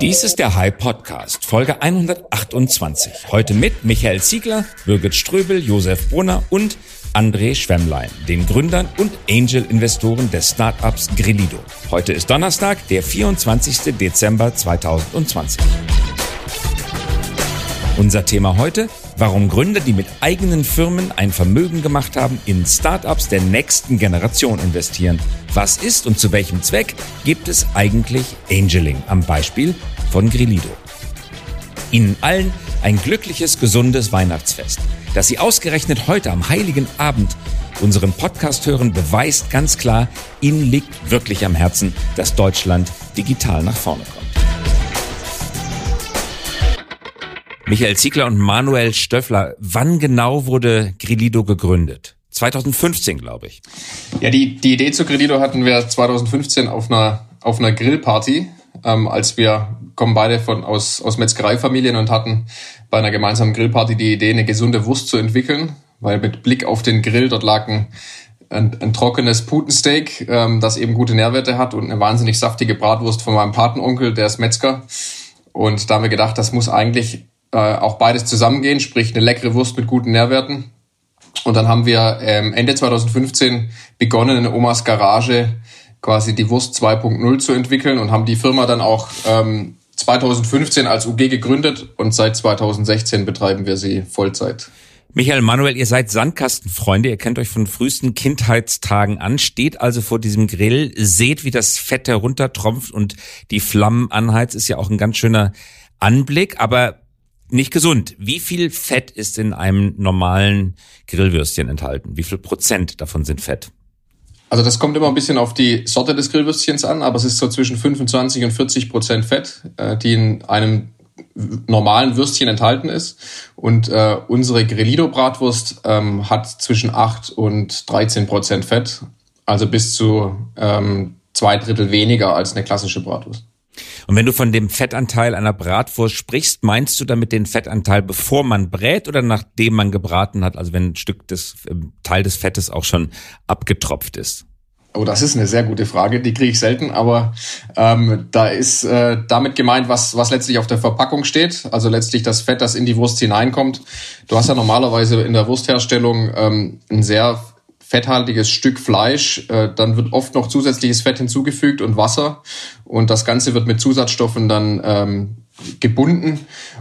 Dies ist der High Podcast, Folge 128. Heute mit Michael Ziegler, Birgit Ströbel, Josef Brunner und André Schwemmlein, den Gründern und Angel-Investoren des Startups Grillido. Heute ist Donnerstag, der 24. Dezember 2020. Unser Thema heute, warum Gründer, die mit eigenen Firmen ein Vermögen gemacht haben, in Startups der nächsten Generation investieren. Was ist und zu welchem Zweck gibt es eigentlich Angeling am Beispiel von Grillido? Ihnen allen ein glückliches, gesundes Weihnachtsfest. Dass Sie ausgerechnet heute am heiligen Abend unseren Podcast hören, beweist ganz klar, Ihnen liegt wirklich am Herzen, dass Deutschland digital nach vorne kommt. Michael Ziegler und Manuel Stöffler, wann genau wurde Grillido gegründet? 2015, glaube ich. Ja, die, die Idee zu Grillido hatten wir 2015 auf einer, auf einer Grillparty, ähm, als wir kommen beide von, aus, aus Metzgereifamilien und hatten bei einer gemeinsamen Grillparty die Idee, eine gesunde Wurst zu entwickeln, weil mit Blick auf den Grill dort lag ein, ein, ein trockenes Putensteak, ähm, das eben gute Nährwerte hat und eine wahnsinnig saftige Bratwurst von meinem Patenonkel, der ist Metzger. Und da haben wir gedacht, das muss eigentlich äh, auch beides zusammengehen, sprich eine leckere Wurst mit guten Nährwerten. Und dann haben wir ähm, Ende 2015 begonnen, in Omas Garage quasi die Wurst 2.0 zu entwickeln und haben die Firma dann auch ähm, 2015 als UG gegründet und seit 2016 betreiben wir sie Vollzeit. Michael Manuel, ihr seid Sandkastenfreunde, ihr kennt euch von frühesten Kindheitstagen an, steht also vor diesem Grill, seht, wie das Fett heruntertropft und die Flammen anheizt, ist ja auch ein ganz schöner Anblick, aber nicht gesund. Wie viel Fett ist in einem normalen Grillwürstchen enthalten? Wie viel Prozent davon sind Fett? Also das kommt immer ein bisschen auf die Sorte des Grillwürstchens an, aber es ist so zwischen 25 und 40 Prozent Fett, äh, die in einem normalen Würstchen enthalten ist. Und äh, unsere Grillido-Bratwurst ähm, hat zwischen 8 und 13 Prozent Fett, also bis zu ähm, zwei Drittel weniger als eine klassische Bratwurst. Und wenn du von dem Fettanteil einer Bratwurst sprichst, meinst du damit den Fettanteil, bevor man brät oder nachdem man gebraten hat? Also wenn ein Stück des ähm, Teil des Fettes auch schon abgetropft ist? Oh, das ist eine sehr gute Frage, die kriege ich selten, aber ähm, da ist äh, damit gemeint, was, was letztlich auf der Verpackung steht, also letztlich das Fett, das in die Wurst hineinkommt. Du hast ja normalerweise in der Wurstherstellung ähm, ein sehr fetthaltiges Stück Fleisch. Äh, dann wird oft noch zusätzliches Fett hinzugefügt und Wasser. Und das Ganze wird mit Zusatzstoffen dann ähm, gebunden.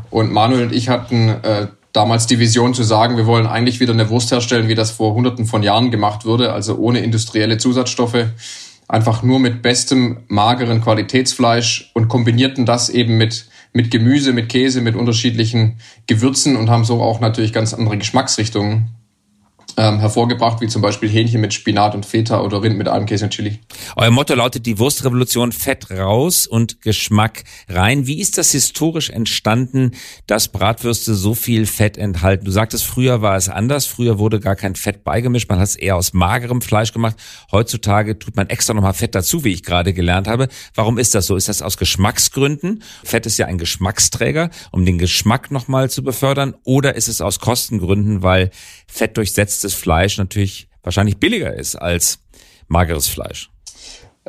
Und Manuel und ich hatten äh, damals die Vision zu sagen, wir wollen eigentlich wieder eine Wurst herstellen, wie das vor hunderten von Jahren gemacht wurde, also ohne industrielle Zusatzstoffe, einfach nur mit bestem, mageren Qualitätsfleisch und kombinierten das eben mit, mit Gemüse, mit Käse, mit unterschiedlichen Gewürzen und haben so auch natürlich ganz andere Geschmacksrichtungen ähm, hervorgebracht, wie zum Beispiel Hähnchen mit Spinat und Feta oder Rind mit Almkäse und Chili. Euer Motto lautet die Wurstrevolution Fett raus und Geschmack rein. Wie ist das historisch entstanden, dass Bratwürste so viel Fett enthalten? Du sagtest, früher war es anders. Früher wurde gar kein Fett beigemischt. Man hat es eher aus magerem Fleisch gemacht. Heutzutage tut man extra nochmal Fett dazu, wie ich gerade gelernt habe. Warum ist das so? Ist das aus Geschmacksgründen? Fett ist ja ein Geschmacksträger, um den Geschmack nochmal zu befördern. Oder ist es aus Kostengründen, weil Fett durchsetzt gesalztes Fleisch natürlich wahrscheinlich billiger ist als mageres Fleisch.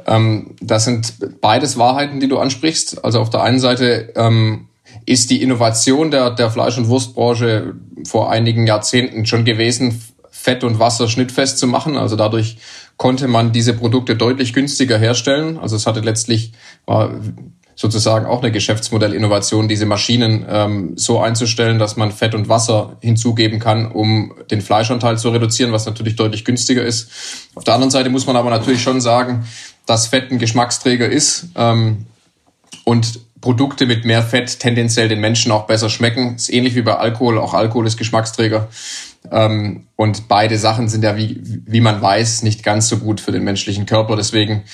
Ähm, das sind beides Wahrheiten, die du ansprichst. Also auf der einen Seite ähm, ist die Innovation der, der Fleisch- und Wurstbranche vor einigen Jahrzehnten schon gewesen, Fett und Wasser schnittfest zu machen. Also dadurch konnte man diese Produkte deutlich günstiger herstellen. Also es hatte letztlich, war sozusagen auch eine Geschäftsmodellinnovation, diese Maschinen ähm, so einzustellen, dass man Fett und Wasser hinzugeben kann, um den Fleischanteil zu reduzieren, was natürlich deutlich günstiger ist. Auf der anderen Seite muss man aber natürlich schon sagen, dass Fett ein Geschmacksträger ist ähm, und Produkte mit mehr Fett tendenziell den Menschen auch besser schmecken. Ist ähnlich wie bei Alkohol. Auch Alkohol ist Geschmacksträger. Ähm, und beide Sachen sind ja, wie, wie man weiß, nicht ganz so gut für den menschlichen Körper. Deswegen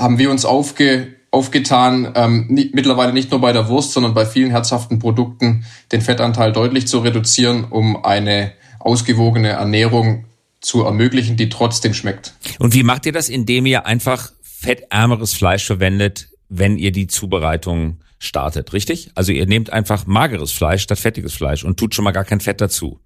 haben wir uns aufge, aufgetan, ähm, nicht, mittlerweile nicht nur bei der Wurst, sondern bei vielen herzhaften Produkten den Fettanteil deutlich zu reduzieren, um eine ausgewogene Ernährung zu ermöglichen, die trotzdem schmeckt. Und wie macht ihr das, indem ihr einfach fettärmeres Fleisch verwendet, wenn ihr die Zubereitung startet, richtig? Also ihr nehmt einfach mageres Fleisch statt fettiges Fleisch und tut schon mal gar kein Fett dazu.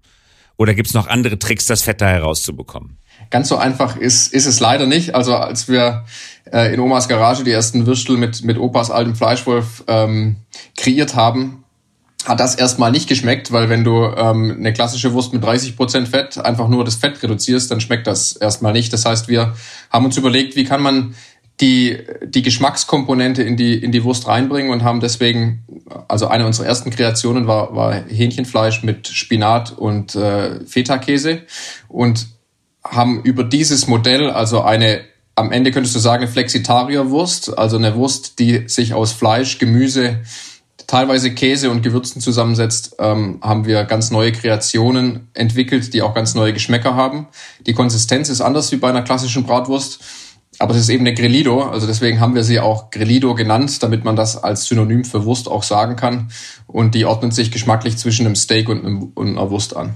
Oder gibt's noch andere Tricks, das Fett da herauszubekommen? Ganz so einfach ist, ist es leider nicht. Also als wir äh, in Omas Garage die ersten Würstel mit, mit Opas altem Fleischwolf ähm, kreiert haben, hat das erstmal nicht geschmeckt, weil wenn du ähm, eine klassische Wurst mit 30 Prozent Fett einfach nur das Fett reduzierst, dann schmeckt das erstmal nicht. Das heißt, wir haben uns überlegt, wie kann man die, die Geschmackskomponente in die, in die Wurst reinbringen und haben deswegen, also eine unserer ersten Kreationen war, war Hähnchenfleisch mit Spinat und äh, Feta-Käse und haben über dieses Modell, also eine, am Ende könntest du sagen, Flexitarier-Wurst, also eine Wurst, die sich aus Fleisch, Gemüse, teilweise Käse und Gewürzen zusammensetzt, ähm, haben wir ganz neue Kreationen entwickelt, die auch ganz neue Geschmäcker haben. Die Konsistenz ist anders wie bei einer klassischen Bratwurst, aber es ist eben eine Grillido, also deswegen haben wir sie auch Grillido genannt, damit man das als Synonym für Wurst auch sagen kann. Und die ordnet sich geschmacklich zwischen einem Steak und, einem, und einer Wurst an.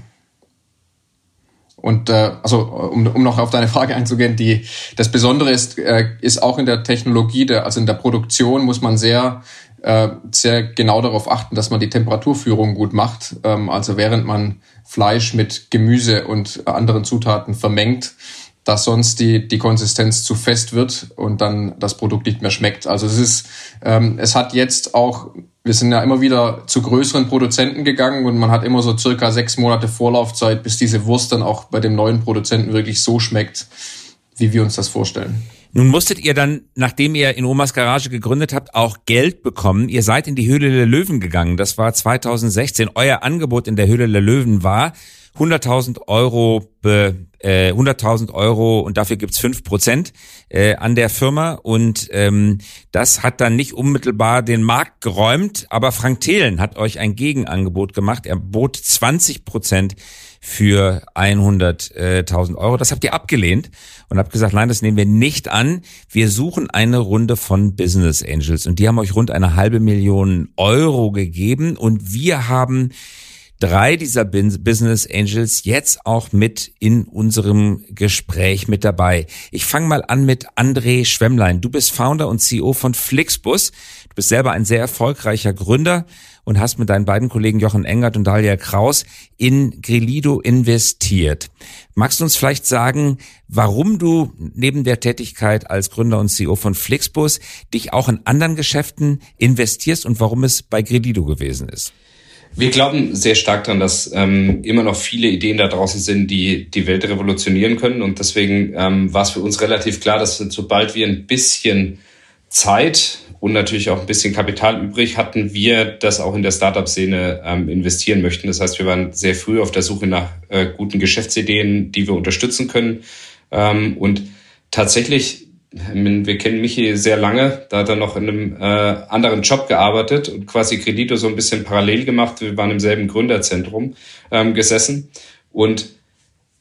Und äh, also um, um noch auf deine Frage einzugehen, die das Besondere ist, äh, ist auch in der Technologie, der, also in der Produktion muss man sehr äh, sehr genau darauf achten, dass man die Temperaturführung gut macht. Ähm, also während man Fleisch mit Gemüse und anderen Zutaten vermengt, dass sonst die, die Konsistenz zu fest wird und dann das Produkt nicht mehr schmeckt. Also es ist, ähm, es hat jetzt auch, wir sind ja immer wieder zu größeren Produzenten gegangen und man hat immer so circa sechs Monate Vorlaufzeit, bis diese Wurst dann auch bei dem neuen Produzenten wirklich so schmeckt, wie wir uns das vorstellen. Nun musstet ihr dann, nachdem ihr in Omas Garage gegründet habt, auch Geld bekommen. Ihr seid in die Höhle der Löwen gegangen. Das war 2016. Euer Angebot in der Höhle der Löwen war 100.000 Euro, äh, 100.000 Euro und dafür gibt's fünf Prozent äh, an der Firma und ähm, das hat dann nicht unmittelbar den Markt geräumt, aber Frank Thelen hat euch ein Gegenangebot gemacht. Er bot 20 Prozent für 100.000 Euro. Das habt ihr abgelehnt und habt gesagt, nein, das nehmen wir nicht an. Wir suchen eine Runde von Business Angels und die haben euch rund eine halbe Million Euro gegeben und wir haben drei dieser Business Angels jetzt auch mit in unserem Gespräch mit dabei. Ich fange mal an mit André Schwemmlein. Du bist Founder und CEO von Flixbus. Du bist selber ein sehr erfolgreicher Gründer und hast mit deinen beiden Kollegen Jochen Engert und Dalia Kraus in Grillido investiert. Magst du uns vielleicht sagen, warum du neben der Tätigkeit als Gründer und CEO von Flixbus dich auch in anderen Geschäften investierst und warum es bei Grillido gewesen ist? Wir glauben sehr stark daran, dass ähm, immer noch viele Ideen da draußen sind, die die Welt revolutionieren können. Und deswegen ähm, war es für uns relativ klar, dass sobald wir ein bisschen Zeit und natürlich auch ein bisschen Kapital übrig hatten, wir das auch in der Startup-Szene ähm, investieren möchten. Das heißt, wir waren sehr früh auf der Suche nach äh, guten Geschäftsideen, die wir unterstützen können. Ähm, und tatsächlich wir kennen Michi sehr lange, da hat er noch in einem äh, anderen Job gearbeitet und quasi Kredito so ein bisschen parallel gemacht. Wir waren im selben Gründerzentrum ähm, gesessen und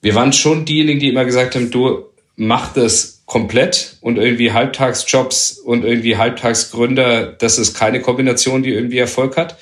wir waren schon diejenigen, die immer gesagt haben, du mach das komplett und irgendwie Halbtagsjobs und irgendwie Halbtagsgründer, das ist keine Kombination, die irgendwie Erfolg hat.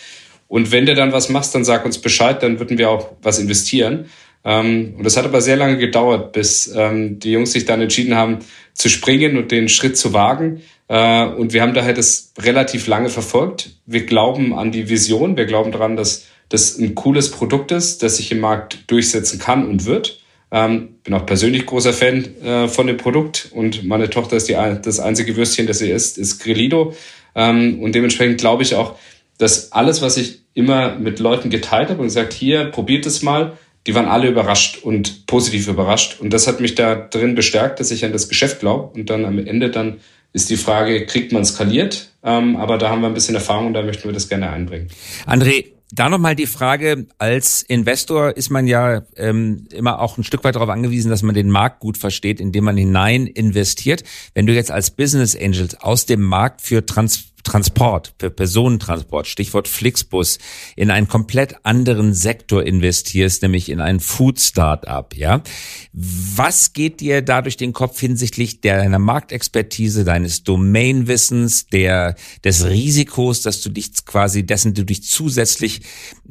Und wenn du dann was machst, dann sag uns Bescheid, dann würden wir auch was investieren. Ähm, und das hat aber sehr lange gedauert, bis ähm, die Jungs sich dann entschieden haben, zu springen und den Schritt zu wagen. Äh, und wir haben daher das relativ lange verfolgt. Wir glauben an die Vision. Wir glauben daran, dass das ein cooles Produkt ist, das sich im Markt durchsetzen kann und wird. Ähm, bin auch persönlich großer Fan äh, von dem Produkt und meine Tochter ist die, das einzige Würstchen, das sie isst, ist Grillido. Ähm, und dementsprechend glaube ich auch, dass alles, was ich immer mit Leuten geteilt habe und gesagt, hier, probiert es mal, die waren alle überrascht und positiv überrascht. Und das hat mich da drin bestärkt, dass ich an das Geschäft glaube. Und dann am Ende dann ist die Frage, kriegt man skaliert? Ähm, aber da haben wir ein bisschen Erfahrung und da möchten wir das gerne einbringen. André, da nochmal die Frage, als Investor ist man ja ähm, immer auch ein Stück weit darauf angewiesen, dass man den Markt gut versteht, indem man hinein investiert. Wenn du jetzt als Business Angel aus dem Markt für Trans Transport, für Personentransport, Stichwort Flixbus, in einen komplett anderen Sektor investierst, nämlich in ein Food Startup, ja. Was geht dir da durch den Kopf hinsichtlich deiner Marktexpertise, deines Domainwissens, der, des Risikos, dass du dich quasi, dessen du dich zusätzlich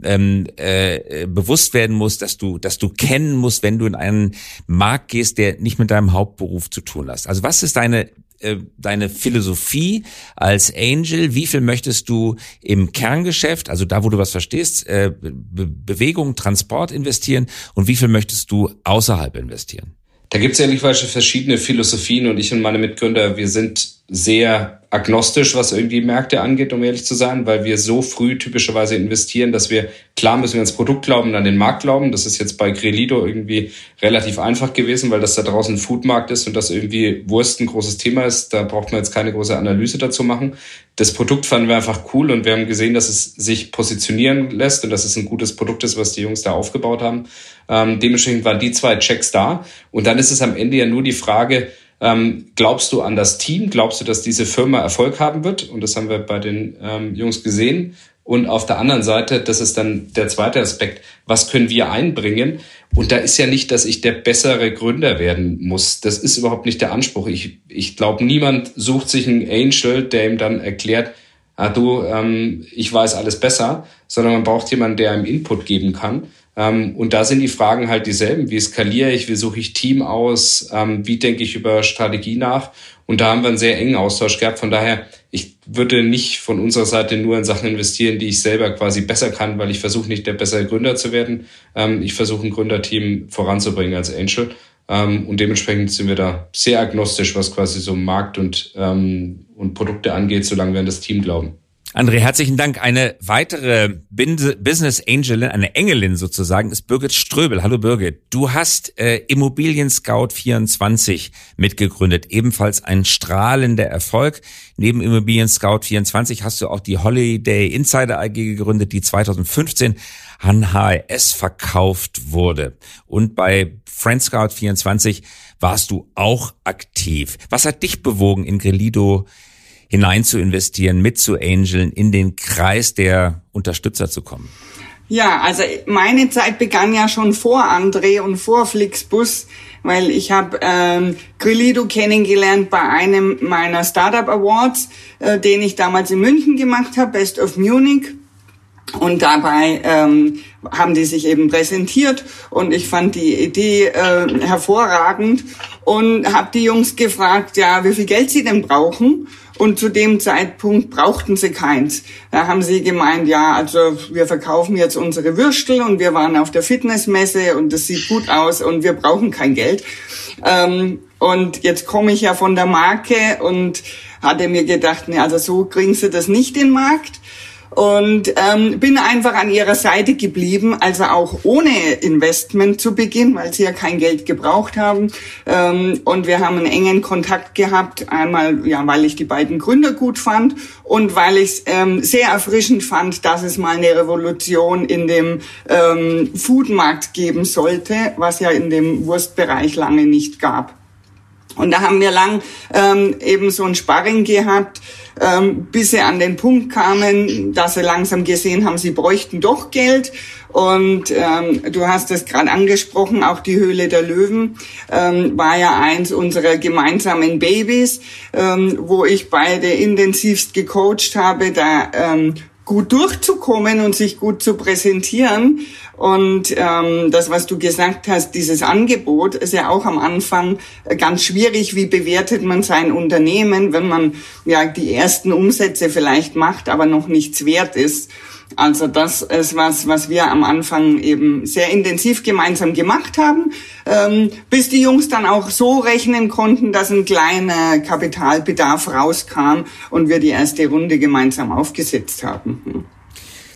ähm, äh, bewusst werden musst, dass du, dass du kennen musst, wenn du in einen Markt gehst, der nicht mit deinem Hauptberuf zu tun hast. Also was ist deine äh, deine Philosophie als Angel? Wie viel möchtest du im Kerngeschäft, also da, wo du was verstehst, äh, Be Bewegung, Transport investieren und wie viel möchtest du außerhalb investieren? Da gibt es ehrlicherweise verschiedene Philosophien und ich und meine Mitgründer, wir sind sehr agnostisch, was irgendwie Märkte angeht, um ehrlich zu sein, weil wir so früh typischerweise investieren, dass wir, klar müssen wir ans Produkt glauben, an den Markt glauben. Das ist jetzt bei Grelido irgendwie relativ einfach gewesen, weil das da draußen ein Foodmarkt ist und das irgendwie Wurst ein großes Thema ist. Da braucht man jetzt keine große Analyse dazu machen. Das Produkt fanden wir einfach cool und wir haben gesehen, dass es sich positionieren lässt und dass es ein gutes Produkt ist, was die Jungs da aufgebaut haben. Ähm, dementsprechend waren die zwei Checks da. Und dann ist es am Ende ja nur die Frage, ähm, glaubst du an das Team? Glaubst du, dass diese Firma Erfolg haben wird? Und das haben wir bei den ähm, Jungs gesehen. Und auf der anderen Seite, das ist dann der zweite Aspekt, was können wir einbringen? Und da ist ja nicht, dass ich der bessere Gründer werden muss. Das ist überhaupt nicht der Anspruch. Ich, ich glaube, niemand sucht sich einen Angel, der ihm dann erklärt, ah du, ähm, ich weiß alles besser, sondern man braucht jemanden, der einem Input geben kann. Ähm, und da sind die Fragen halt dieselben. Wie skaliere ich? Wie suche ich Team aus? Ähm, wie denke ich über Strategie nach? Und da haben wir einen sehr engen Austausch gehabt. Von daher, ich würde nicht von unserer Seite nur in Sachen investieren, die ich selber quasi besser kann, weil ich versuche nicht der bessere Gründer zu werden. Ähm, ich versuche ein Gründerteam voranzubringen als Angel. und dementsprechend sind wir da sehr agnostisch, was quasi so Markt und, und Produkte angeht, solange wir an das Team glauben. André, herzlichen Dank. Eine weitere Business Angelin, eine Engelin sozusagen, ist Birgit Ströbel. Hallo Birgit. Du hast äh, Immobilien Scout 24 mitgegründet. Ebenfalls ein strahlender Erfolg. Neben Immobilien Scout 24 hast du auch die Holiday Insider AG gegründet, die 2015 an HRS verkauft wurde. Und bei Friend Scout 24 warst du auch aktiv. Was hat dich bewogen, in Grelido hinein zu investieren, mit zu Angeln, in den Kreis der Unterstützer zu kommen? Ja, also meine Zeit begann ja schon vor André und vor Flixbus, weil ich habe ähm, Grillido kennengelernt bei einem meiner Startup Awards, äh, den ich damals in München gemacht habe, Best of Munich. Und dabei ähm, haben die sich eben präsentiert und ich fand die Idee äh, hervorragend und habe die Jungs gefragt, ja, wie viel Geld sie denn brauchen. Und zu dem Zeitpunkt brauchten sie keins. Da haben sie gemeint, ja, also wir verkaufen jetzt unsere Würstel und wir waren auf der Fitnessmesse und das sieht gut aus und wir brauchen kein Geld. Ähm, und jetzt komme ich ja von der Marke und hatte mir gedacht, ne, also so kriegen sie das nicht in den Markt und ähm, bin einfach an ihrer Seite geblieben, also auch ohne Investment zu Beginn, weil sie ja kein Geld gebraucht haben. Ähm, und wir haben einen engen Kontakt gehabt, einmal ja, weil ich die beiden Gründer gut fand und weil ich es ähm, sehr erfrischend fand, dass es mal eine Revolution in dem ähm, Foodmarkt geben sollte, was ja in dem Wurstbereich lange nicht gab. Und da haben wir lang ähm, eben so ein Sparring gehabt, ähm, bis sie an den Punkt kamen, dass sie langsam gesehen haben, sie bräuchten doch Geld. Und ähm, du hast es gerade angesprochen, auch die Höhle der Löwen ähm, war ja eins unserer gemeinsamen Babys, ähm, wo ich beide intensivst gecoacht habe. Da ähm, gut durchzukommen und sich gut zu präsentieren. Und ähm, das, was du gesagt hast, dieses Angebot ist ja auch am Anfang ganz schwierig. Wie bewertet man sein Unternehmen, wenn man ja die ersten Umsätze vielleicht macht, aber noch nichts wert ist? Also das ist was, was wir am Anfang eben sehr intensiv gemeinsam gemacht haben, ähm, bis die Jungs dann auch so rechnen konnten, dass ein kleiner Kapitalbedarf rauskam und wir die erste Runde gemeinsam aufgesetzt haben. Hm.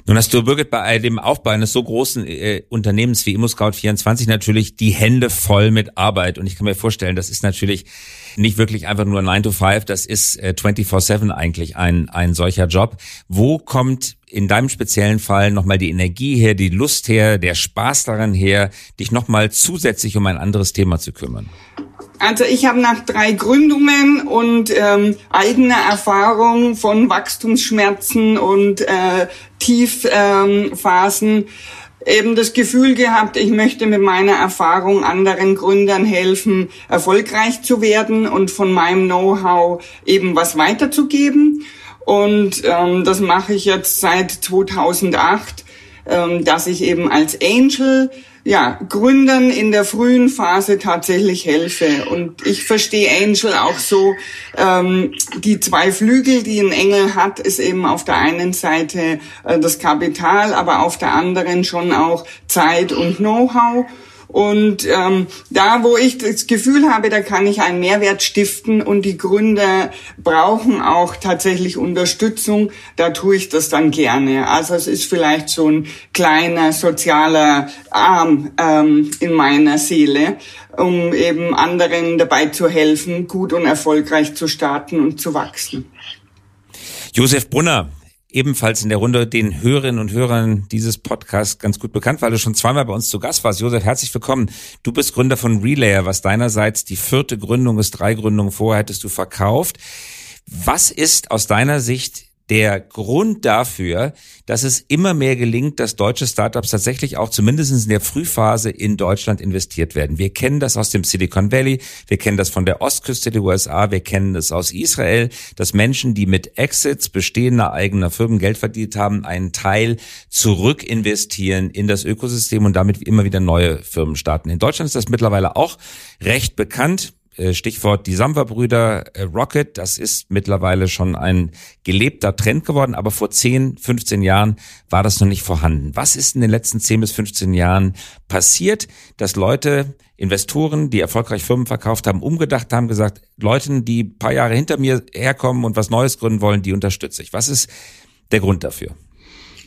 Nun hast du, Birgit, bei dem Aufbau eines so großen äh, Unternehmens wie ImmoScout24 natürlich die Hände voll mit Arbeit. Und ich kann mir vorstellen, das ist natürlich nicht wirklich einfach nur 9 to 5, das ist äh, 24-7 eigentlich ein, ein solcher Job. Wo kommt in deinem speziellen Fall nochmal die Energie her, die Lust her, der Spaß daran her, dich nochmal zusätzlich um ein anderes Thema zu kümmern? Also ich habe nach drei Gründungen und ähm, eigener Erfahrung von Wachstumsschmerzen und äh, Tiefphasen ähm, eben das Gefühl gehabt, ich möchte mit meiner Erfahrung anderen Gründern helfen, erfolgreich zu werden und von meinem Know-how eben was weiterzugeben. Und ähm, das mache ich jetzt seit 2008 ähm, dass ich eben als Angel ja, Gründern in der frühen Phase tatsächlich helfe. Und ich verstehe Angel auch so, ähm, die zwei Flügel, die ein Engel hat, ist eben auf der einen Seite äh, das Kapital, aber auf der anderen schon auch Zeit und Know-how. Und ähm, da, wo ich das Gefühl habe, da kann ich einen Mehrwert stiften und die Gründer brauchen auch tatsächlich Unterstützung, da tue ich das dann gerne. Also es ist vielleicht so ein kleiner sozialer Arm ähm, in meiner Seele, um eben anderen dabei zu helfen, gut und erfolgreich zu starten und zu wachsen. Josef Brunner, ebenfalls in der Runde den Hörerinnen und Hörern dieses Podcasts ganz gut bekannt, weil du schon zweimal bei uns zu Gast warst. Josef, herzlich willkommen. Du bist Gründer von Relayer, was deinerseits die vierte Gründung ist. Drei Gründungen vorher hättest du verkauft. Was ist aus deiner Sicht der Grund dafür, dass es immer mehr gelingt, dass deutsche Startups tatsächlich auch zumindest in der Frühphase in Deutschland investiert werden. Wir kennen das aus dem Silicon Valley, wir kennen das von der Ostküste der USA, wir kennen das aus Israel, dass Menschen, die mit Exits bestehender eigener Firmen Geld verdient haben, einen Teil zurück investieren in das Ökosystem und damit immer wieder neue Firmen starten. In Deutschland ist das mittlerweile auch recht bekannt. Äh, Stichwort die Samba-Brüder äh, Rocket, das ist mittlerweile schon ein gelebter Trend geworden, aber vor 10, 15 Jahren war das noch nicht vorhanden. Was ist in den letzten 10 bis 15 Jahren passiert, dass Leute, Investoren, die erfolgreich Firmen verkauft haben, umgedacht haben, gesagt, Leuten, die paar Jahre hinter mir herkommen und was Neues gründen wollen, die unterstütze ich. Was ist der Grund dafür?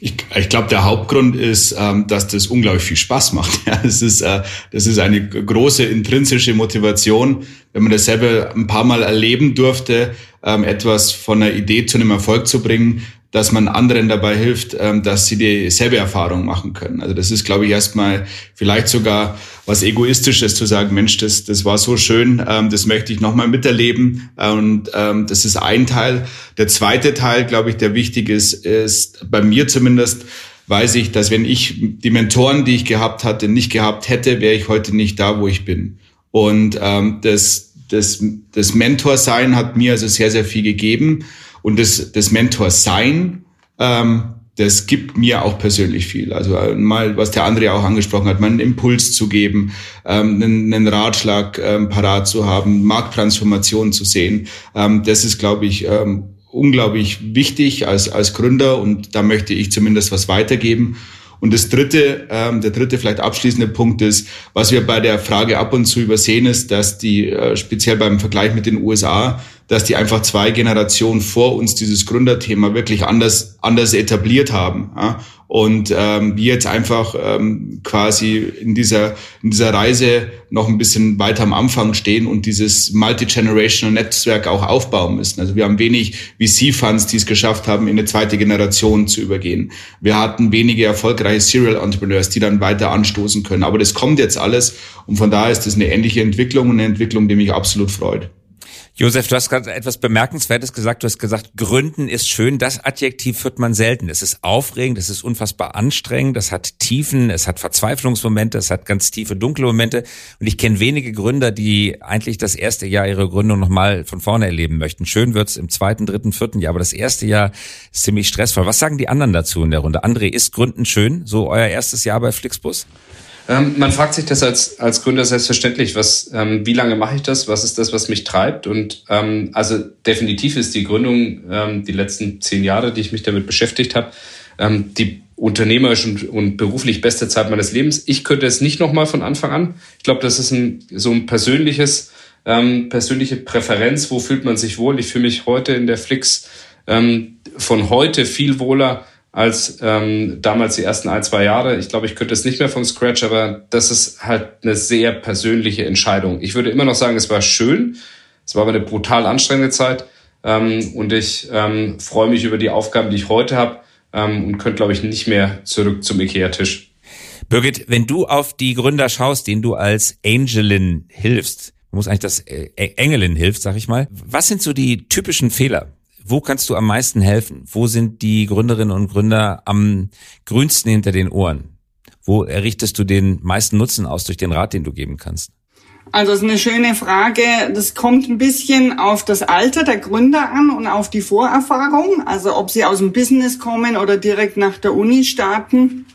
Ich, ich glaube, der Hauptgrund ist, ähm, dass das unglaublich viel Spaß macht. Ja, das, ist, äh, das ist eine große intrinsische Motivation, wenn man das selber ein paar Mal erleben durfte, ähm, etwas von einer Idee zu einem Erfolg zu bringen, dass man anderen dabei hilft, ähm, dass sie dieselbe Erfahrung machen können. Also das ist, glaube ich, erstmal vielleicht sogar was Egoistisches zu sagen, Mensch, das, das war so schön, ähm, das möchte ich nochmal miterleben. Und ähm, das ist ein Teil. Der zweite Teil, glaube ich, der wichtig ist, ist bei mir zumindest, weiß ich, dass wenn ich die Mentoren, die ich gehabt hatte, nicht gehabt hätte, wäre ich heute nicht da, wo ich bin. Und ähm, das, das, das Mentorsein hat mir also sehr, sehr viel gegeben. Und das, das Mentor-Sein, ähm, das gibt mir auch persönlich viel. Also äh, mal, was der andere auch angesprochen hat, mal einen Impuls zu geben, ähm, einen, einen Ratschlag ähm, parat zu haben, Markttransformation zu sehen. Ähm, das ist, glaube ich, ähm, unglaublich wichtig als, als Gründer und da möchte ich zumindest was weitergeben. Und das dritte, ähm, der dritte vielleicht abschließende Punkt ist, was wir bei der Frage ab und zu übersehen ist, dass die äh, speziell beim Vergleich mit den USA dass die einfach zwei Generationen vor uns dieses Gründerthema wirklich anders, anders etabliert haben. Ja? Und ähm, wir jetzt einfach ähm, quasi in dieser, in dieser Reise noch ein bisschen weiter am Anfang stehen und dieses Multi-Generational Netzwerk auch aufbauen müssen. Also wir haben wenig VC-Funds, die es geschafft haben, in eine zweite Generation zu übergehen. Wir hatten wenige erfolgreiche Serial Entrepreneurs, die dann weiter anstoßen können. Aber das kommt jetzt alles und von daher ist das eine ähnliche Entwicklung und eine Entwicklung, die mich absolut freut. Josef, du hast gerade etwas Bemerkenswertes gesagt. Du hast gesagt, Gründen ist schön. Das Adjektiv hört man selten. Es ist aufregend, es ist unfassbar anstrengend, es hat Tiefen, es hat Verzweiflungsmomente, es hat ganz tiefe, dunkle Momente. Und ich kenne wenige Gründer, die eigentlich das erste Jahr ihrer Gründung nochmal von vorne erleben möchten. Schön wird's im zweiten, dritten, vierten Jahr, aber das erste Jahr ist ziemlich stressvoll. Was sagen die anderen dazu in der Runde? André, ist Gründen schön? So euer erstes Jahr bei Flixbus? Ähm, man fragt sich das als, als Gründer selbstverständlich, was, ähm, wie lange mache ich das? Was ist das, was mich treibt? Und ähm, also definitiv ist die Gründung ähm, die letzten zehn Jahre, die ich mich damit beschäftigt habe, ähm, die unternehmerisch und, und beruflich beste Zeit meines Lebens. Ich könnte es nicht nochmal von Anfang an. Ich glaube, das ist ein, so ein persönliches, ähm, persönliche Präferenz. Wo fühlt man sich wohl? Ich fühle mich heute in der Flix ähm, von heute viel wohler als ähm, damals die ersten ein, zwei Jahre. Ich glaube, ich könnte es nicht mehr von Scratch, aber das ist halt eine sehr persönliche Entscheidung. Ich würde immer noch sagen, es war schön. Es war aber eine brutal anstrengende Zeit. Ähm, und ich ähm, freue mich über die Aufgaben, die ich heute habe ähm, und könnte, glaube ich, nicht mehr zurück zum Ikea-Tisch. Birgit, wenn du auf die Gründer schaust, denen du als Angelin hilfst, muss eigentlich das äh, Engelin hilft, sag ich mal. Was sind so die typischen Fehler, wo kannst du am meisten helfen? Wo sind die Gründerinnen und Gründer am grünsten hinter den Ohren? Wo errichtest du den meisten Nutzen aus durch den Rat, den du geben kannst? Also das ist eine schöne Frage. Das kommt ein bisschen auf das Alter der Gründer an und auf die Vorerfahrung. Also ob sie aus dem Business kommen oder direkt nach der Uni starten.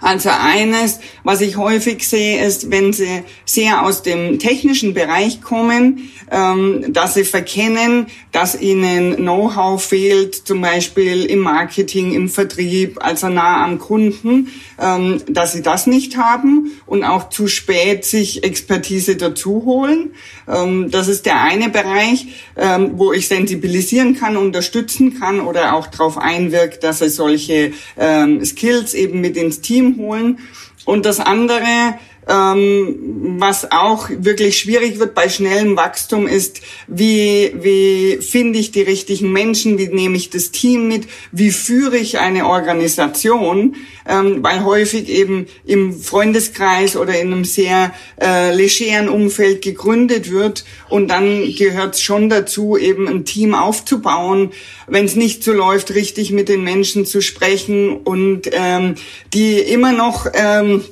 Also eines, was ich häufig sehe, ist, wenn sie sehr aus dem technischen Bereich kommen, ähm, dass sie verkennen, dass ihnen Know-how fehlt, zum Beispiel im Marketing, im Vertrieb, also nah am Kunden, ähm, dass sie das nicht haben und auch zu spät sich Expertise dazu holen. Ähm, das ist der eine Bereich, ähm, wo ich sensibilisieren kann, unterstützen kann oder auch darauf einwirkt, dass sie solche ähm, Skills eben mit ins Team holen. Und das andere, ähm, was auch wirklich schwierig wird bei schnellem Wachstum ist, wie, wie finde ich die richtigen Menschen, wie nehme ich das Team mit, wie führe ich eine Organisation, ähm, weil häufig eben im Freundeskreis oder in einem sehr äh, legeren Umfeld gegründet wird und dann gehört es schon dazu, eben ein Team aufzubauen, wenn es nicht so läuft, richtig mit den Menschen zu sprechen und ähm, die immer noch ähm,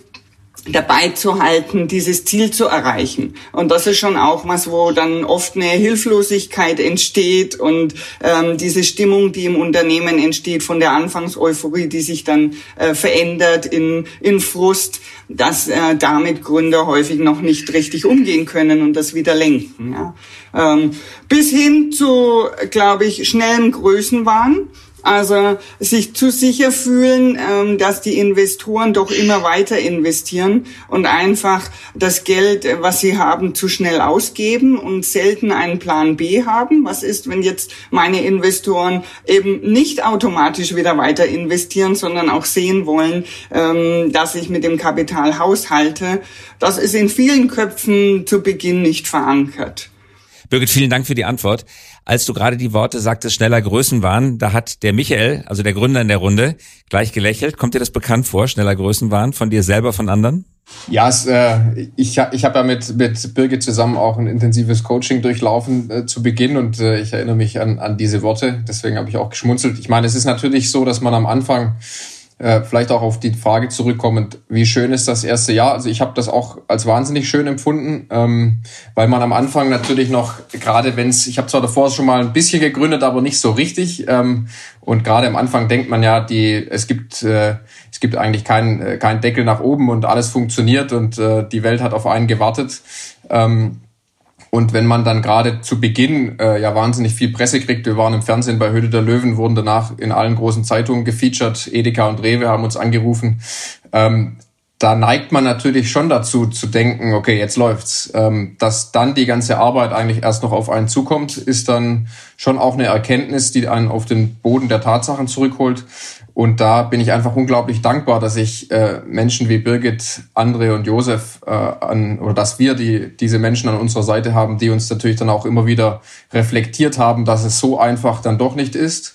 dabei zu halten, dieses Ziel zu erreichen. Und das ist schon auch was, wo dann oft eine Hilflosigkeit entsteht und ähm, diese Stimmung, die im Unternehmen entsteht von der Anfangseuphorie, die sich dann äh, verändert in, in Frust, dass äh, damit Gründer häufig noch nicht richtig umgehen können und das wieder lenken. Ja. Ähm, bis hin zu, glaube ich, schnellem Größenwahn also sich zu sicher fühlen, ähm, dass die Investoren doch immer weiter investieren und einfach das Geld, was sie haben, zu schnell ausgeben und selten einen Plan B haben. Was ist, wenn jetzt meine Investoren eben nicht automatisch wieder weiter investieren, sondern auch sehen wollen, ähm, dass ich mit dem Kapital haushalte? Das ist in vielen Köpfen zu Beginn nicht verankert. Birgit, vielen Dank für die Antwort. Als du gerade die Worte sagtest, schneller Größen waren, da hat der Michael, also der Gründer in der Runde, gleich gelächelt. Kommt dir das bekannt vor, schneller Größen waren, von dir selber, von anderen? Ja, es, äh, ich, ich habe ja mit, mit Birgit zusammen auch ein intensives Coaching durchlaufen äh, zu Beginn und äh, ich erinnere mich an, an diese Worte, deswegen habe ich auch geschmunzelt. Ich meine, es ist natürlich so, dass man am Anfang äh, vielleicht auch auf die Frage zurückkommend, wie schön ist das erste Jahr? Also ich habe das auch als wahnsinnig schön empfunden, ähm, weil man am Anfang natürlich noch, gerade wenn es, ich habe zwar davor schon mal ein bisschen gegründet, aber nicht so richtig. Ähm, und gerade am Anfang denkt man ja, die, es gibt, äh, es gibt eigentlich keinen äh, keinen Deckel nach oben und alles funktioniert und äh, die Welt hat auf einen gewartet. Ähm, und wenn man dann gerade zu Beginn äh, ja wahnsinnig viel Presse kriegt, wir waren im Fernsehen bei Höhle der Löwen, wurden danach in allen großen Zeitungen gefeatured, Edeka und Rewe haben uns angerufen. Ähm, da neigt man natürlich schon dazu zu denken, okay, jetzt läuft's. Ähm, dass dann die ganze Arbeit eigentlich erst noch auf einen zukommt, ist dann schon auch eine Erkenntnis, die einen auf den Boden der Tatsachen zurückholt. Und da bin ich einfach unglaublich dankbar, dass ich äh, Menschen wie Birgit, Andre und Josef äh, an oder dass wir die diese Menschen an unserer Seite haben, die uns natürlich dann auch immer wieder reflektiert haben, dass es so einfach dann doch nicht ist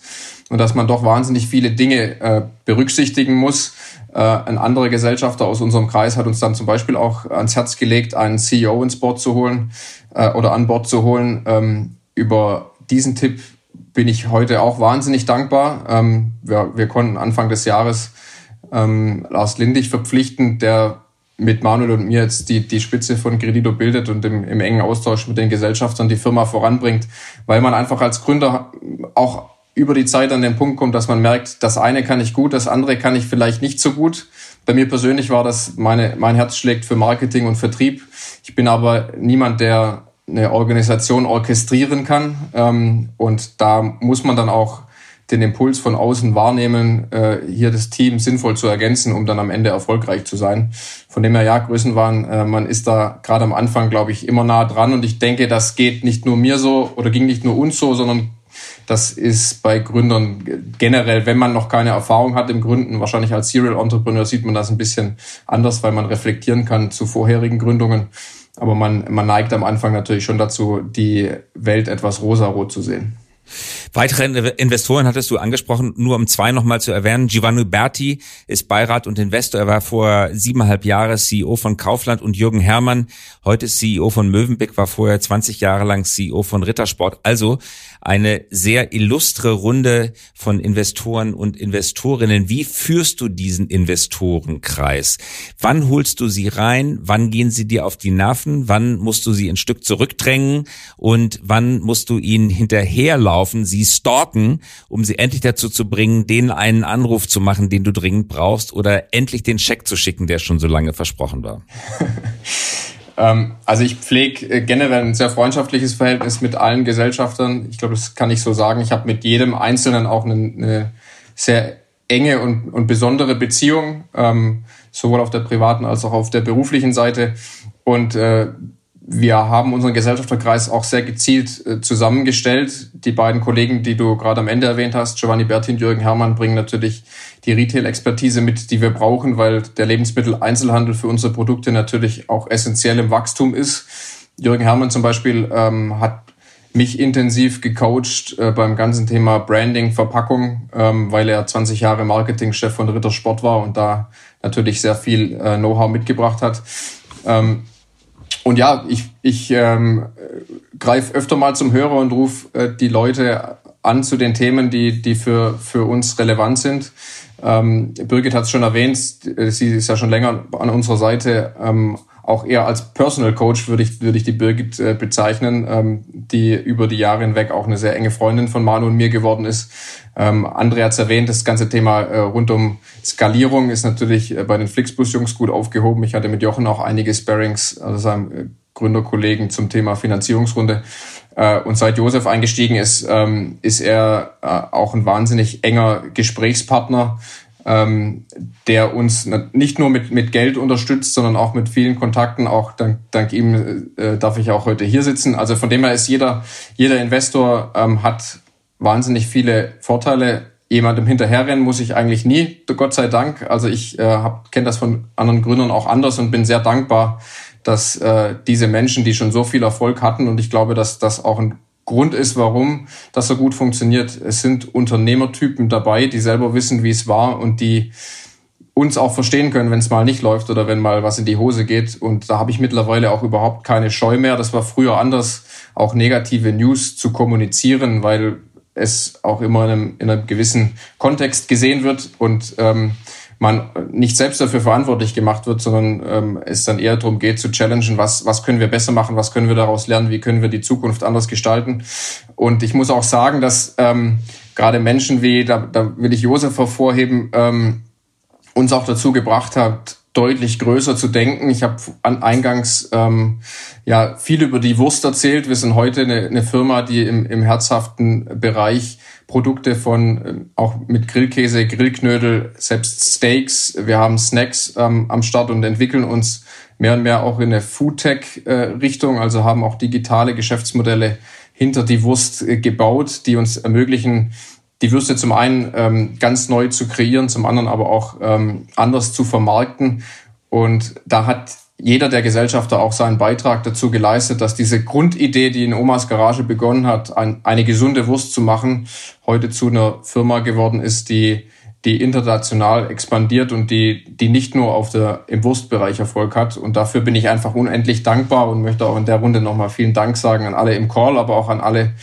und dass man doch wahnsinnig viele Dinge äh, berücksichtigen muss. Äh, ein anderer Gesellschafter aus unserem Kreis hat uns dann zum Beispiel auch ans Herz gelegt, einen CEO ins Board zu holen äh, oder an Bord zu holen. Ähm, über diesen Tipp bin ich heute auch wahnsinnig dankbar. Ähm, wir, wir konnten Anfang des Jahres ähm, Lars Lindig verpflichten, der mit Manuel und mir jetzt die, die Spitze von Credito bildet und im, im engen Austausch mit den Gesellschaftern die Firma voranbringt, weil man einfach als Gründer auch über die Zeit an den Punkt kommt, dass man merkt, das eine kann ich gut, das andere kann ich vielleicht nicht so gut. Bei mir persönlich war das, meine, mein Herz schlägt für Marketing und Vertrieb. Ich bin aber niemand, der eine Organisation orchestrieren kann. Ähm, und da muss man dann auch den Impuls von außen wahrnehmen, äh, hier das Team sinnvoll zu ergänzen, um dann am Ende erfolgreich zu sein. Von dem her, ja, Größenwahn, äh, man ist da gerade am Anfang, glaube ich, immer nah dran. Und ich denke, das geht nicht nur mir so oder ging nicht nur uns so, sondern das ist bei Gründern generell, wenn man noch keine Erfahrung hat im Gründen, wahrscheinlich als Serial Entrepreneur sieht man das ein bisschen anders, weil man reflektieren kann zu vorherigen Gründungen. Aber man, man neigt am Anfang natürlich schon dazu, die Welt etwas rosarot zu sehen. Weitere Investoren hattest du angesprochen, nur um zwei nochmal zu erwähnen. Giovanni Berti ist Beirat und Investor. Er war vor siebeneinhalb Jahren CEO von Kaufland und Jürgen Hermann. Heute ist CEO von Mövenpick, war vorher 20 Jahre lang CEO von Rittersport. Also eine sehr illustre Runde von Investoren und Investorinnen. Wie führst du diesen Investorenkreis? Wann holst du sie rein? Wann gehen sie dir auf die Nerven? Wann musst du sie ein Stück zurückdrängen? Und wann musst du ihnen hinterherlaufen, sie stalken, um sie endlich dazu zu bringen, denen einen Anruf zu machen, den du dringend brauchst oder endlich den Scheck zu schicken, der schon so lange versprochen war? Ähm, also ich pflege äh, generell ein sehr freundschaftliches Verhältnis mit allen Gesellschaftern. Ich glaube, das kann ich so sagen. Ich habe mit jedem Einzelnen auch eine, eine sehr enge und, und besondere Beziehung, ähm, sowohl auf der privaten als auch auf der beruflichen Seite. Und äh, wir haben unseren Gesellschafterkreis auch sehr gezielt äh, zusammengestellt. Die beiden Kollegen, die du gerade am Ende erwähnt hast, Giovanni Berti und Jürgen Herrmann, bringen natürlich die Retail-Expertise mit, die wir brauchen, weil der Lebensmitteleinzelhandel für unsere Produkte natürlich auch essentiell im Wachstum ist. Jürgen Herrmann zum Beispiel ähm, hat mich intensiv gecoacht äh, beim ganzen Thema Branding, Verpackung, ähm, weil er 20 Jahre Marketingchef von Ritter Sport war und da natürlich sehr viel äh, Know-how mitgebracht hat. Ähm, und ja, ich, ich ähm, greife öfter mal zum Hörer und rufe äh, die Leute an zu den Themen, die, die für, für uns relevant sind. Ähm, Birgit hat es schon erwähnt, sie ist ja schon länger an unserer Seite. Ähm, auch eher als Personal Coach würde ich, würde ich die Birgit äh, bezeichnen, ähm, die über die Jahre hinweg auch eine sehr enge Freundin von Manu und mir geworden ist. Ähm, André hat es erwähnt, das ganze Thema äh, rund um Skalierung ist natürlich äh, bei den Flixbus-Jungs gut aufgehoben. Ich hatte mit Jochen auch einige Sparings, also seinem äh, Gründerkollegen zum Thema Finanzierungsrunde. Äh, und seit Josef eingestiegen ist, ähm, ist er äh, auch ein wahnsinnig enger Gesprächspartner, ähm, der uns nicht nur mit, mit Geld unterstützt, sondern auch mit vielen Kontakten. Auch dank, dank ihm äh, darf ich auch heute hier sitzen. Also von dem her ist jeder, jeder Investor ähm, hat wahnsinnig viele Vorteile. Jemandem hinterherrennen muss ich eigentlich nie, Gott sei Dank. Also ich äh, kenne das von anderen Gründern auch anders und bin sehr dankbar, dass äh, diese Menschen, die schon so viel Erfolg hatten, und ich glaube, dass das auch ein Grund ist, warum das so gut funktioniert. Es sind Unternehmertypen dabei, die selber wissen, wie es war und die uns auch verstehen können, wenn es mal nicht läuft oder wenn mal was in die Hose geht. Und da habe ich mittlerweile auch überhaupt keine Scheu mehr. Das war früher anders, auch negative News zu kommunizieren, weil es auch immer in einem, in einem gewissen Kontext gesehen wird und ähm, man nicht selbst dafür verantwortlich gemacht wird, sondern ähm, es dann eher darum geht zu challengen, was, was können wir besser machen, was können wir daraus lernen, wie können wir die Zukunft anders gestalten. Und ich muss auch sagen, dass ähm, gerade Menschen wie, da, da will ich Josef hervorheben, ähm, uns auch dazu gebracht hat, deutlich größer zu denken. Ich habe an eingangs ähm, ja viel über die Wurst erzählt. Wir sind heute eine, eine Firma, die im, im herzhaften Bereich Produkte von ähm, auch mit Grillkäse, Grillknödel, selbst Steaks. Wir haben Snacks ähm, am Start und entwickeln uns mehr und mehr auch in eine Foodtech-Richtung, äh, also haben auch digitale Geschäftsmodelle hinter die Wurst äh, gebaut, die uns ermöglichen, die Würste zum einen ähm, ganz neu zu kreieren, zum anderen aber auch ähm, anders zu vermarkten. Und da hat jeder der Gesellschafter auch seinen Beitrag dazu geleistet, dass diese Grundidee, die in Omas Garage begonnen hat, ein, eine gesunde Wurst zu machen, heute zu einer Firma geworden ist, die die international expandiert und die, die nicht nur auf der, im Wurstbereich Erfolg hat. Und dafür bin ich einfach unendlich dankbar und möchte auch in der Runde nochmal vielen Dank sagen an alle im Call, aber auch an alle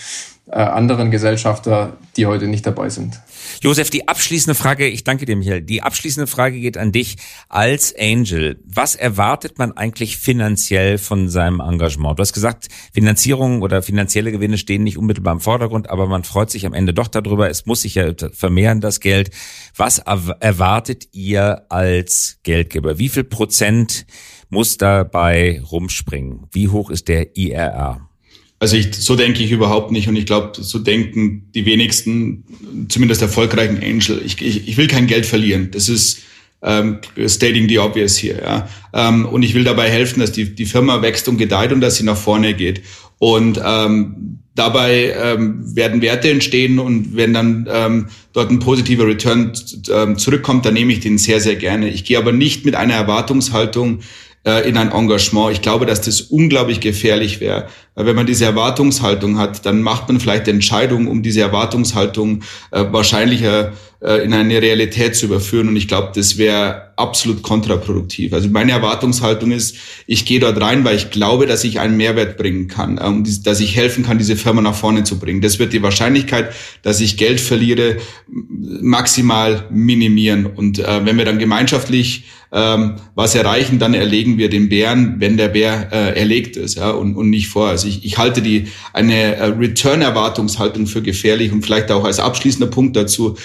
äh, anderen Gesellschafter, die heute nicht dabei sind. Josef, die abschließende Frage, ich danke dir, Michael. Die abschließende Frage geht an dich als Angel. Was erwartet man eigentlich finanziell von seinem Engagement? Du hast gesagt, Finanzierung oder finanzielle Gewinne stehen nicht unmittelbar im Vordergrund, aber man freut sich am Ende doch darüber. Es muss sich ja vermehren, das Geld. Was erwartet ihr als Geldgeber? Wie viel Prozent muss dabei rumspringen? Wie hoch ist der IRR? Also ich, so denke ich überhaupt nicht und ich glaube, so denken die wenigsten, zumindest erfolgreichen Angel. Ich, ich, ich will kein Geld verlieren. Das ist ähm, stating the obvious hier. Ja. Ähm, und ich will dabei helfen, dass die, die Firma wächst und gedeiht und dass sie nach vorne geht. Und ähm, dabei ähm, werden Werte entstehen und wenn dann ähm, dort ein positiver Return ähm, zurückkommt, dann nehme ich den sehr, sehr gerne. Ich gehe aber nicht mit einer Erwartungshaltung äh, in ein Engagement. Ich glaube, dass das unglaublich gefährlich wäre. Wenn man diese Erwartungshaltung hat, dann macht man vielleicht Entscheidungen, um diese Erwartungshaltung äh, wahrscheinlicher äh, in eine Realität zu überführen. Und ich glaube, das wäre absolut kontraproduktiv. Also meine Erwartungshaltung ist, ich gehe dort rein, weil ich glaube, dass ich einen Mehrwert bringen kann, ähm, dass ich helfen kann, diese Firma nach vorne zu bringen. Das wird die Wahrscheinlichkeit, dass ich Geld verliere, maximal minimieren. Und äh, wenn wir dann gemeinschaftlich ähm, was erreichen, dann erlegen wir den Bären, wenn der Bär äh, erlegt ist ja, und, und nicht vor. Also ich, ich halte die eine äh, Return-Erwartungshaltung für gefährlich und vielleicht auch als abschließender Punkt dazu.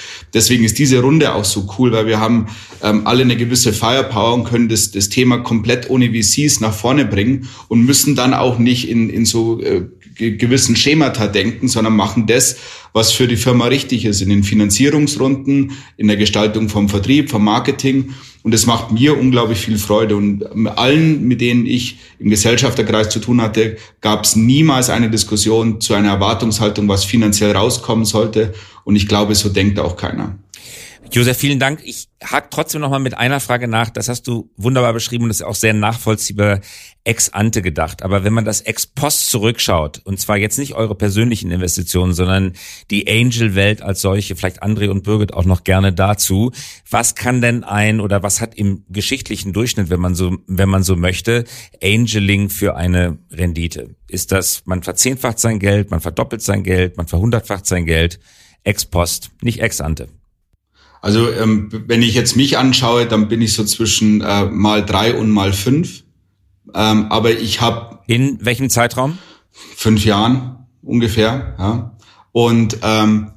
Deswegen ist diese Runde auch so cool, weil wir haben ähm, alle eine gewisse Firepower und können das, das Thema komplett ohne VCs nach vorne bringen und müssen dann auch nicht in, in so äh, gewissen Schemata denken, sondern machen das, was für die Firma richtig ist, in den Finanzierungsrunden, in der Gestaltung vom Vertrieb, vom Marketing. Und es macht mir unglaublich viel Freude. Und allen, mit denen ich im Gesellschafterkreis zu tun hatte, gab es niemals eine Diskussion zu einer Erwartungshaltung, was finanziell rauskommen sollte. Und ich glaube, so denkt auch keiner. Josef, vielen Dank. Ich hake trotzdem noch mal mit einer Frage nach. Das hast du wunderbar beschrieben und das ist auch sehr nachvollziehbar ex ante gedacht. Aber wenn man das ex post zurückschaut, und zwar jetzt nicht eure persönlichen Investitionen, sondern die Angel-Welt als solche, vielleicht André und Birgit auch noch gerne dazu. Was kann denn ein oder was hat im geschichtlichen Durchschnitt, wenn man so, wenn man so möchte, Angeling für eine Rendite? Ist das, man verzehnfacht sein Geld, man verdoppelt sein Geld, man verhundertfacht sein Geld, ex post, nicht ex ante? Also ähm, wenn ich jetzt mich anschaue, dann bin ich so zwischen äh, mal drei und mal fünf. Ähm, aber ich habe in welchem Zeitraum? Fünf Jahren ungefähr. Ja. Und ähm,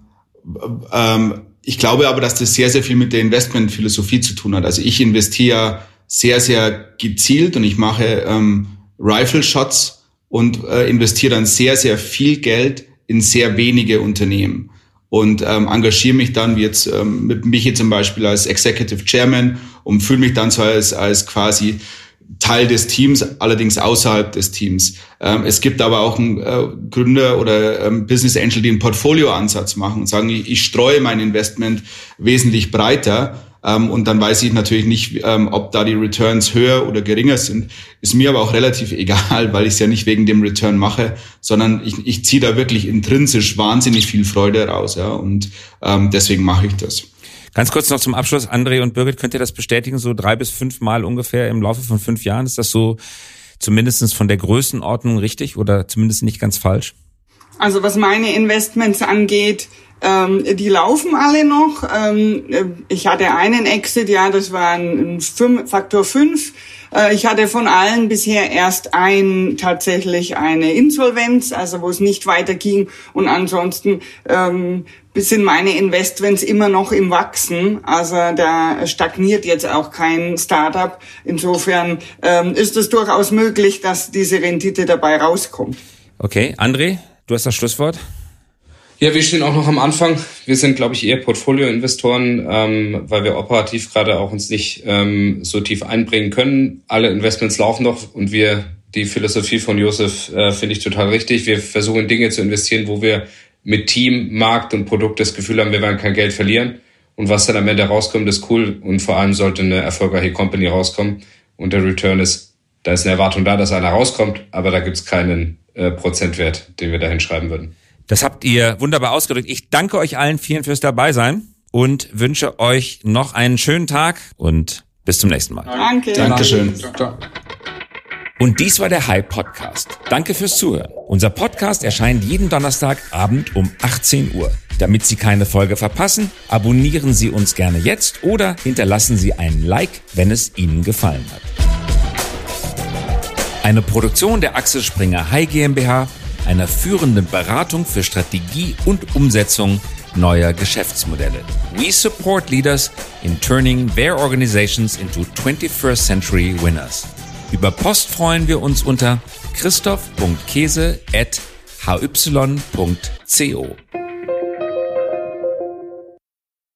ähm, ich glaube aber, dass das sehr, sehr viel mit der Investmentphilosophie zu tun hat. Also ich investiere sehr, sehr gezielt und ich mache ähm, Rifle Shots und äh, investiere dann sehr, sehr viel Geld in sehr wenige Unternehmen und ähm, engagiere mich dann wie jetzt ähm, mit Michi zum Beispiel als Executive Chairman und fühle mich dann so als, als quasi Teil des Teams, allerdings außerhalb des Teams. Ähm, es gibt aber auch einen äh, Gründer oder ähm, Business Angel, die einen Portfolioansatz machen und sagen, ich, ich streue mein Investment wesentlich breiter ähm, und dann weiß ich natürlich nicht, ähm, ob da die Returns höher oder geringer sind. Ist mir aber auch relativ egal, weil ich es ja nicht wegen dem Return mache, sondern ich, ich ziehe da wirklich intrinsisch wahnsinnig viel Freude raus. Ja, und ähm, deswegen mache ich das. Ganz kurz noch zum Abschluss, André und Birgit, könnt ihr das bestätigen? So drei bis fünf Mal ungefähr im Laufe von fünf Jahren ist das so zumindestens von der Größenordnung richtig oder zumindest nicht ganz falsch? Also was meine Investments angeht, ähm, die laufen alle noch. Ähm, äh, ich hatte einen Exit, ja, das war ein, ein Faktor 5. Äh, ich hatte von allen bisher erst ein tatsächlich eine Insolvenz, also wo es nicht weiterging. Und ansonsten ähm, sind meine Investments immer noch im Wachsen. Also da stagniert jetzt auch kein Startup. Insofern ähm, ist es durchaus möglich, dass diese Rendite dabei rauskommt. Okay, André, du hast das Schlusswort. Ja, wir stehen auch noch am Anfang. Wir sind, glaube ich, eher Portfolio-Investoren, ähm, weil wir operativ gerade auch uns nicht ähm, so tief einbringen können. Alle Investments laufen noch und wir, die Philosophie von Josef äh, finde ich total richtig. Wir versuchen Dinge zu investieren, wo wir mit Team, Markt und Produkt das Gefühl haben, wir werden kein Geld verlieren. Und was dann am Ende rauskommt, ist cool. Und vor allem sollte eine erfolgreiche Company rauskommen. Und der Return ist, da ist eine Erwartung da, dass einer rauskommt, aber da gibt es keinen äh, Prozentwert, den wir da hinschreiben würden. Das habt ihr wunderbar ausgedrückt. Ich danke euch allen vielen fürs Dabeisein und wünsche euch noch einen schönen Tag und bis zum nächsten Mal. Danke. Dankeschön. Und dies war der Hype Podcast. Danke fürs Zuhören. Unser Podcast erscheint jeden Donnerstagabend um 18 Uhr. Damit Sie keine Folge verpassen, abonnieren Sie uns gerne jetzt oder hinterlassen Sie einen Like, wenn es Ihnen gefallen hat. Eine Produktion der Axel Springer High GmbH einer führenden Beratung für Strategie und Umsetzung neuer Geschäftsmodelle. We support leaders in turning their organizations into 21st century winners. Über Post freuen wir uns unter christoph.käse at hy.co.